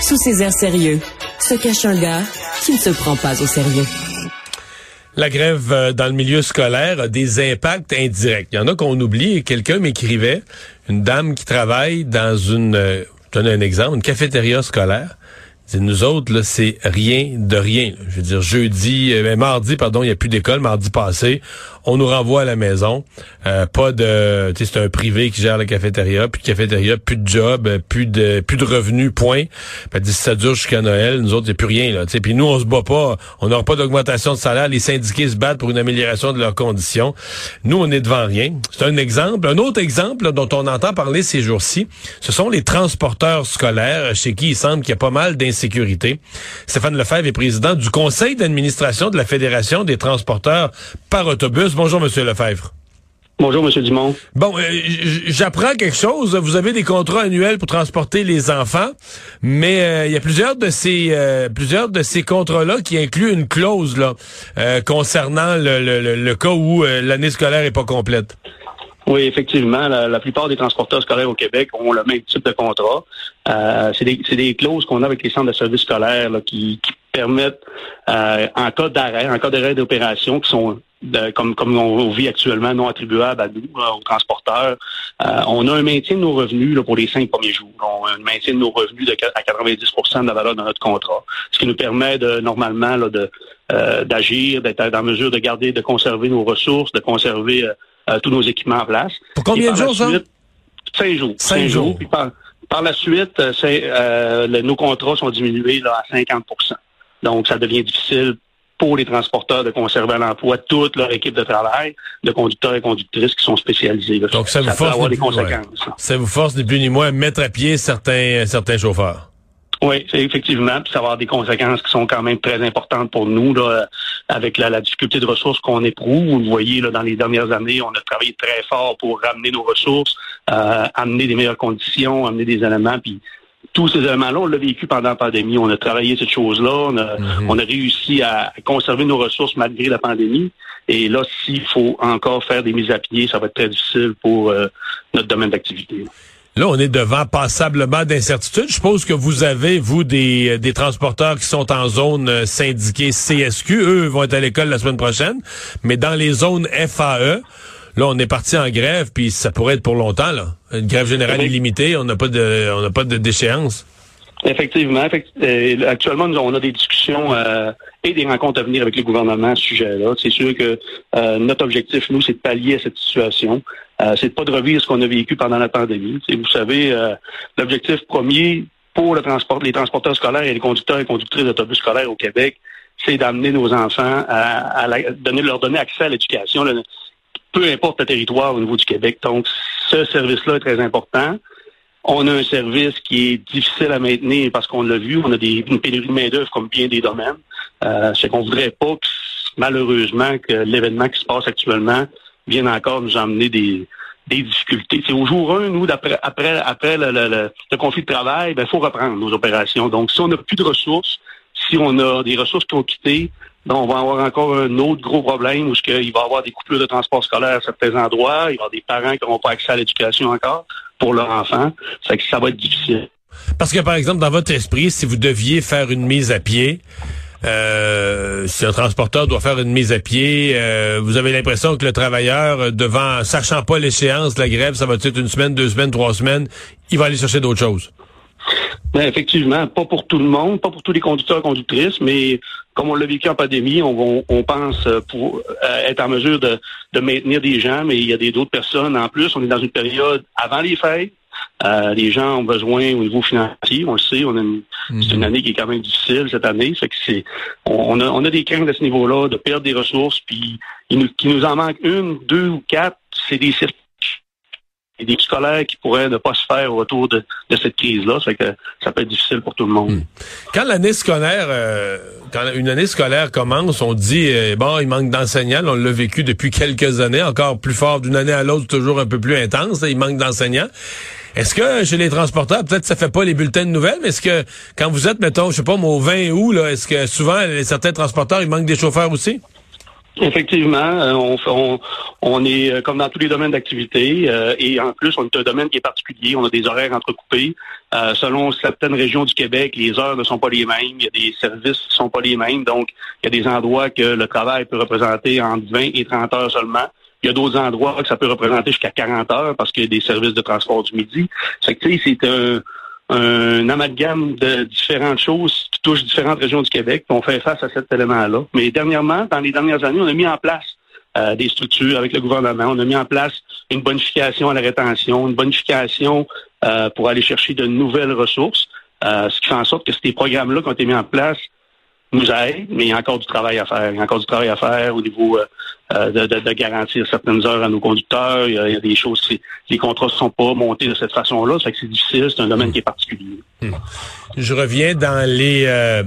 Sous ses airs sérieux, se cache un gars qui ne se prend pas au sérieux. La grève euh, dans le milieu scolaire a des impacts indirects. Il y en a qu'on oublie. Quelqu'un m'écrivait, une dame qui travaille dans une, euh, donne un exemple, une cafétéria scolaire. nous autres, c'est rien de rien. Je veux dire, jeudi, euh, mardi, pardon, il n'y a plus d'école, mardi passé, on nous renvoie à la maison. Euh, pas de, c'est un privé qui gère la cafétéria, puis cafétéria, plus de job, euh, plus de, plus de revenus, point. Dit, si ça dure jusqu'à Noël, nous autres, a plus rien là. Puis nous, on se bat pas, on n'aura pas d'augmentation de salaire. Les syndiqués se battent pour une amélioration de leurs conditions. Nous, on est devant rien. C'est un exemple. Un autre exemple dont on entend parler ces jours-ci, ce sont les transporteurs scolaires, chez qui il semble qu'il y a pas mal d'insécurité. Stéphane Lefebvre est président du conseil d'administration de la Fédération des transporteurs par autobus. Bonjour, Monsieur Lefebvre. Bonjour, M. Dumont. Bon, euh, j'apprends quelque chose. Vous avez des contrats annuels pour transporter les enfants, mais euh, il y a plusieurs de ces euh, plusieurs de ces contrats-là qui incluent une clause là concernant le, cas où l'année scolaire est pas complète. Oui, effectivement, la, plupart des transporteurs scolaires au Québec ont le même type de contrat. c'est des, des, clauses qu'on a avec les centres de services scolaires qui, qui, permettent, en cas d'arrêt, en cas d'arrêt d'opération, qui sont comme, comme on vit actuellement, non attribuable à nous, aux transporteurs. Euh, on a un maintien de nos revenus là, pour les cinq premiers jours. On a un maintien de nos revenus de, à 90% de la valeur de notre contrat, ce qui nous permet de normalement là, de euh, d'agir, d'être en mesure de garder, de conserver nos ressources, de conserver euh, tous nos équipements en place. Pour combien de jours, ça? Cinq jours. Cinq, jours. Puis par, par, la suite, nos contrats sont diminués à 50% Donc, ça devient difficile pour les transporteurs de conserver l'emploi toute leur équipe de travail, de conducteurs et conductrices qui sont spécialisés. Donc ça, vous force avoir des conséquences. Ça vous force ni plus ni moins à mettre à pied certains certains chauffeurs. Oui, effectivement, puis ça va avoir des conséquences qui sont quand même très importantes pour nous, là, avec la, difficulté de ressources qu'on éprouve. Vous le voyez, là, dans les dernières années, on a travaillé très fort pour ramener nos ressources, euh, amener des meilleures conditions, amener des éléments, puis tous ces éléments-là, on l'a vécu pendant la pandémie. On a travaillé cette chose-là. On a, mhm. on a réussi à conserver nos ressources malgré la pandémie. Et là, s'il faut encore faire des mises à pied, ça va être très difficile pour euh, notre domaine d'activité. Là, on est devant passablement d'incertitudes. Je suppose que vous avez, vous, des, des transporteurs qui sont en zone euh, syndiquée CSQ. Eux vont être à l'école la semaine prochaine. Mais dans les zones FAE, Là, on est parti en grève, puis ça pourrait être pour longtemps, là. Une grève générale illimitée, on n'a pas de, on n'a pas de déchéance. Effectivement. Euh, actuellement, nous, on a des discussions euh, et des rencontres à venir avec le gouvernement à ce sujet-là. C'est sûr que euh, notre objectif, nous, c'est de pallier à cette situation. c'est de pas de revivre ce qu'on a vécu pendant la pandémie. vous savez, l'objectif premier pour le transport, les transporteurs scolaires et les conducteurs et conductrices d'autobus scolaires au Québec, c'est d'amener nos enfants à, donner, leur donner accès à l'éducation peu importe le territoire au niveau du Québec. Donc, ce service-là est très important. On a un service qui est difficile à maintenir parce qu'on l'a vu, on a des, une pénurie de main-d'œuvre comme bien des domaines. Euh, c'est qu'on voudrait pas, que, malheureusement, que l'événement qui se passe actuellement vienne encore nous emmener des, des difficultés. C'est au jour 1, nous, après, après, après le, le, le conflit de travail, il ben, faut reprendre nos opérations. Donc, si on n'a plus de ressources, si on a des ressources qui ont quitté, donc, on va avoir encore un autre gros problème où il va y avoir des coupures de transport scolaire à certains endroits. Il va y avoir des parents qui n'auront pas accès à l'éducation encore pour leurs enfants. Ça, ça va être difficile. Parce que, par exemple, dans votre esprit, si vous deviez faire une mise à pied, euh, si un transporteur doit faire une mise à pied, euh, vous avez l'impression que le travailleur, devant, sachant pas l'échéance de la grève, ça va être une semaine, deux semaines, trois semaines, il va aller chercher d'autres choses? Ben, effectivement, pas pour tout le monde, pas pour tous les conducteurs et conductrices, mais comme on l'a vécu en pandémie, on, on pense euh, pour euh, être en mesure de, de, maintenir des gens, mais il y a d'autres personnes en plus. On est dans une période avant les fêtes. Euh, les gens ont besoin au niveau financier, on le sait, on a une, c'est une mhm. année qui est quand même difficile cette année. Fait que c'est, on, a, on a des craintes à ce niveau-là de perdre des ressources, puis il nous, qu'il nous en manque une, deux ou quatre, c'est des et des scolaires qui pourraient ne pas se faire autour de, cette crise-là. Ça que ça peut être difficile pour tout le monde. Hmm. Quand l'année scolaire, euh, quand une année scolaire commence, on dit euh, bon, il manque d'enseignants. On l'a vécu depuis quelques années, encore plus fort d'une année à l'autre, toujours un peu plus intense. il manque d'enseignants. Est-ce que chez les transporteurs, peut-être ça fait pas les bulletins de nouvelles, mais est-ce que quand vous êtes, mettons, je sais pas, au 20 août, là, est-ce que souvent certains transporteurs, il manque des chauffeurs aussi? Effectivement, euh, on, est euh, comme dans tous les domaines d'activité euh, et en plus, on est un domaine qui est particulier. On a des horaires entrecoupés. selon certaines régions du Québec, les heures ne sont pas les mêmes. Il y a des services qui ne sont pas les mêmes. Donc, il y a des endroits que le travail peut représenter entre 20 et 30 heures seulement. Il y a d'autres endroits que ça peut représenter jusqu'à 40 heures parce qu'il y a des services de transport du midi. C'est c'est un un amalgame de différentes choses qui touchent différentes régions du Québec. On fait face à cet élément-là. Mais dernièrement, dans les dernières années, on a mis en place euh, des structures avec le gouvernement. On a mis en place une bonification à la rétention, une bonification euh, pour aller chercher de nouvelles ressources, euh, ce qui fait en sorte que ces programmes-là qui ont été mis en place nous aide, mais il y a encore du travail à faire. Il y a encore du travail à faire au niveau euh, euh, de, de, de, garantir certaines heures à nos conducteurs. Il y a, des choses, les contrats ne sont pas montés de cette façon-là, ça fait que c'est difficile, c'est un domaine hmm. qui est particulier. Hmm. Je reviens dans les... Euh,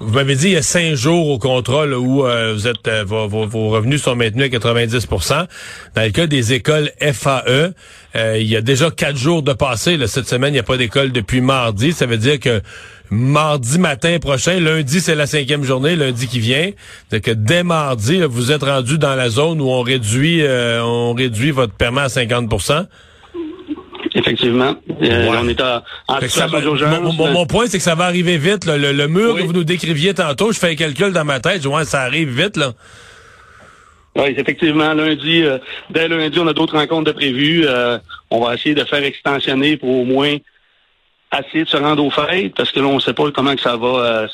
vous m'avez dit il y a cinq jours au contrat où vous êtes vos, vos, revenus sont maintenus à 90% Dans le cas des écoles FAE, il y a déjà quatre jours de passé. cette semaine, il n'y a pas d'école depuis mardi. Ça veut dire que mardi matin prochain. Lundi, c'est la cinquième journée, lundi qui vient. C'est que dès mardi, vous êtes rendu dans la zone où on réduit, euh, on réduit votre permis à 50 Effectivement. Euh, on est en, mon, point, c'est que ça va arriver vite. Le, mur que vous nous décriviez tantôt, je fais un calcul dans ma tête. Je vois, ça arrive vite. là. Oui, effectivement, lundi, euh, dès lundi, on a d'autres rencontres de prévues. on va essayer de faire extensionner pour au moins essayer de se rendre aux fêtes, parce que là, on ne sait pas comment que ça va,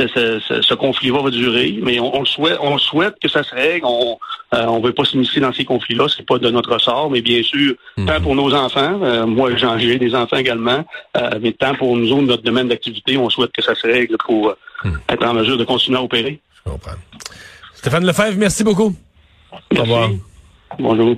euh, ce, conflit-là va durer, mais on, souhaite, on souhaite que ça se règle. On euh, on veut pas s'initier dans ces conflits-là, c'est pas de notre sort, mais bien sûr, mhm. tant pour nos enfants, euh, moi j'ai des enfants également, mais tant pour nous autres, notre domaine d'activité, on souhaite que ça se règle pour mhm. être en mesure de continuer à opérer. Je comprends. Stéphane Lefebvre, merci beaucoup. Au revoir. Bonjour.